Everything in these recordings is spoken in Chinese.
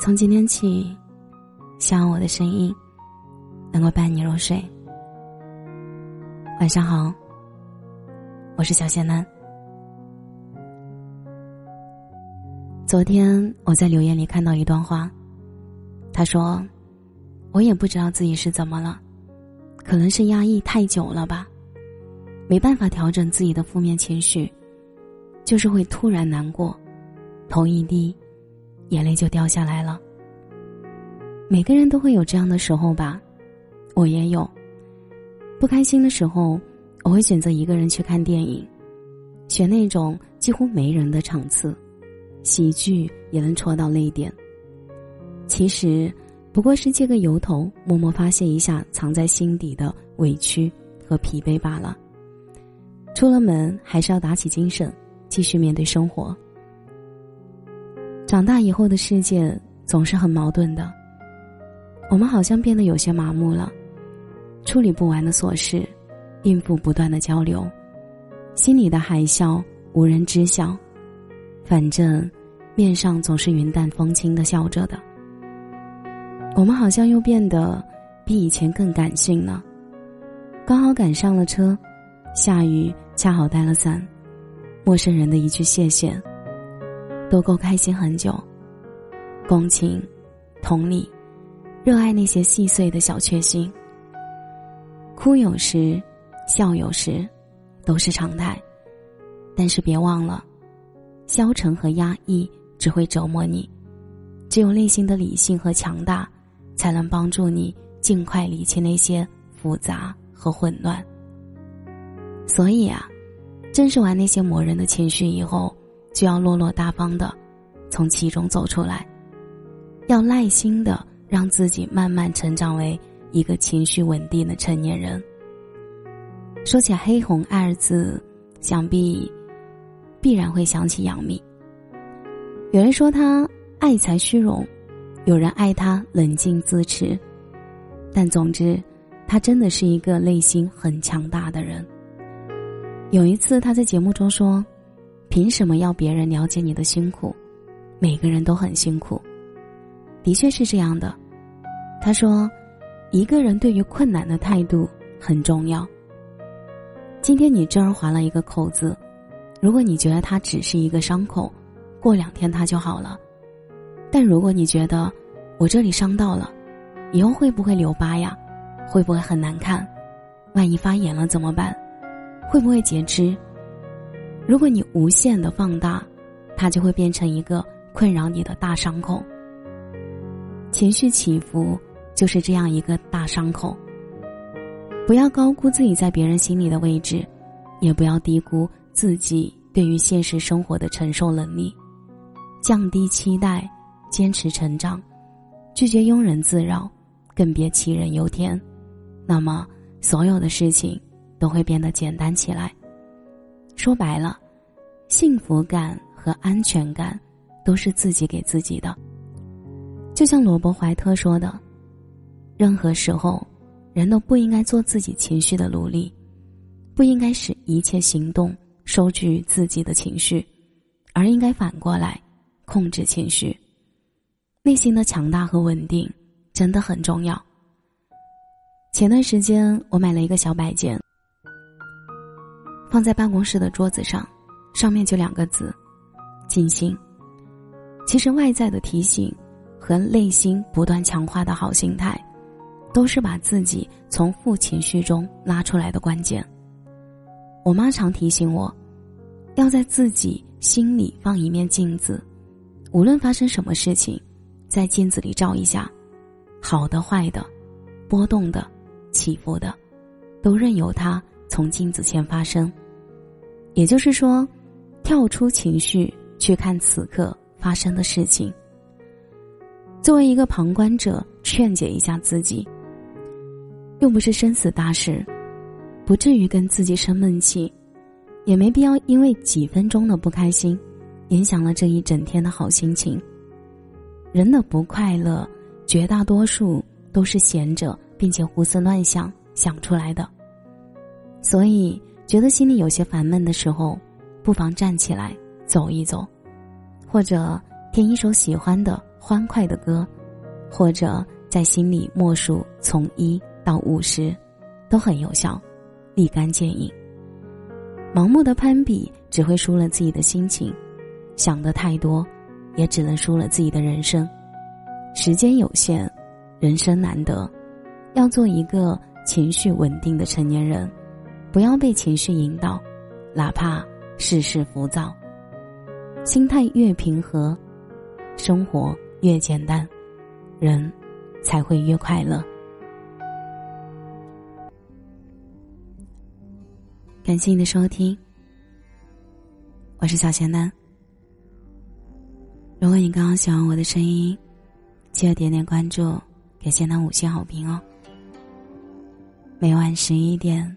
从今天起，希望我的声音能够伴你入睡。晚上好，我是小仙男。昨天我在留言里看到一段话，他说：“我也不知道自己是怎么了，可能是压抑太久了吧，没办法调整自己的负面情绪，就是会突然难过，头一低。”眼泪就掉下来了。每个人都会有这样的时候吧，我也有。不开心的时候，我会选择一个人去看电影，选那种几乎没人的场次，喜剧也能戳到泪点。其实不过是借个由头，默默发泄一下藏在心底的委屈和疲惫罢了。出了门还是要打起精神，继续面对生活。长大以后的世界总是很矛盾的，我们好像变得有些麻木了，处理不完的琐事，应付不断的交流，心里的海啸无人知晓，反正面上总是云淡风轻的笑着的。我们好像又变得比以前更感性了，刚好赶上了车，下雨恰好带了伞，陌生人的一句谢谢。都够开心很久，共情、同理、热爱那些细碎的小确幸。哭有时，笑有时，都是常态。但是别忘了，消沉和压抑只会折磨你。只有内心的理性和强大，才能帮助你尽快理清那些复杂和混乱。所以啊，正视完那些磨人的情绪以后。就要落落大方的从其中走出来，要耐心的让自己慢慢成长为一个情绪稳定的成年人。说起黑红二字，想必必然会想起杨幂。有人说他爱财虚荣，有人爱他冷静自持，但总之，他真的是一个内心很强大的人。有一次他在节目中说。凭什么要别人了解你的辛苦？每个人都很辛苦，的确是这样的。他说：“一个人对于困难的态度很重要。今天你这儿划了一个口子，如果你觉得它只是一个伤口，过两天它就好了。但如果你觉得我这里伤到了，以后会不会留疤呀？会不会很难看？万一发炎了怎么办？会不会截肢？”如果你无限的放大，它就会变成一个困扰你的大伤口。情绪起伏就是这样一个大伤口。不要高估自己在别人心里的位置，也不要低估自己对于现实生活的承受能力。降低期待，坚持成长，拒绝庸人自扰，更别杞人忧天。那么，所有的事情都会变得简单起来。说白了，幸福感和安全感都是自己给自己的。就像罗伯·怀特说的：“任何时候，人都不应该做自己情绪的奴隶，不应该使一切行动收据自己的情绪，而应该反过来控制情绪。内心的强大和稳定真的很重要。”前段时间，我买了一个小摆件。放在办公室的桌子上，上面就两个字：静心。其实外在的提醒和内心不断强化的好心态，都是把自己从负情绪中拉出来的关键。我妈常提醒我，要在自己心里放一面镜子，无论发生什么事情，在镜子里照一下，好的、坏的、波动的、起伏的，都任由它。从镜子前发生，也就是说，跳出情绪去看此刻发生的事情。作为一个旁观者，劝解一下自己，又不是生死大事，不至于跟自己生闷气，也没必要因为几分钟的不开心，影响了这一整天的好心情。人的不快乐，绝大多数都是闲着并且胡思乱想想出来的。所以，觉得心里有些烦闷的时候，不妨站起来走一走，或者听一首喜欢的欢快的歌，或者在心里默数从一到五十，都很有效，立竿见影。盲目的攀比只会输了自己的心情，想的太多，也只能输了自己的人生。时间有限，人生难得，要做一个情绪稳定的成年人，不要被情绪引导，哪怕世事浮躁。心态越平和，生活越简单，人才会越快乐。感谢你的收听，我是小贤丹。如果你刚刚喜欢我的声音，记得点点关注，给贤丹五星好评哦。每晚十一点，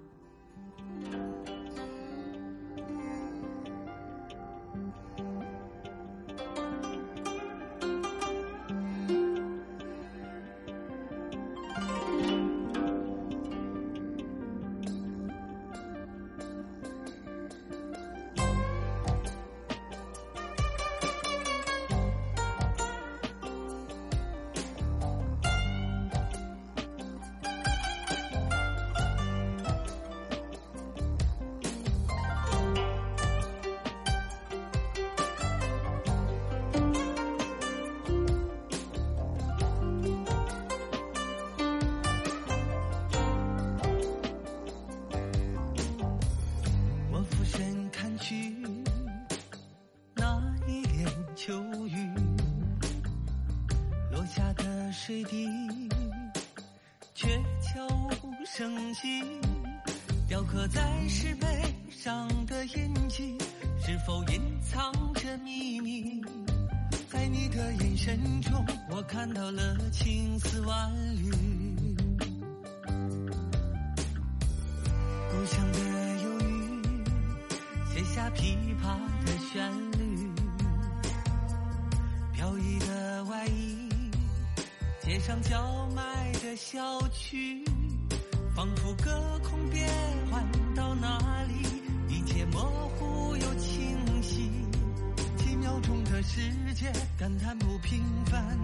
水滴，却悄无声息，雕刻在石碑上的印记，是否隐藏着秘密？在你的眼神中，我看到了青丝万缕。故乡的忧郁，写下琵琶的旋律，街上叫卖的小曲，仿佛隔空变换到哪里，一切模糊又清晰。几秒钟的世界，感叹不平凡。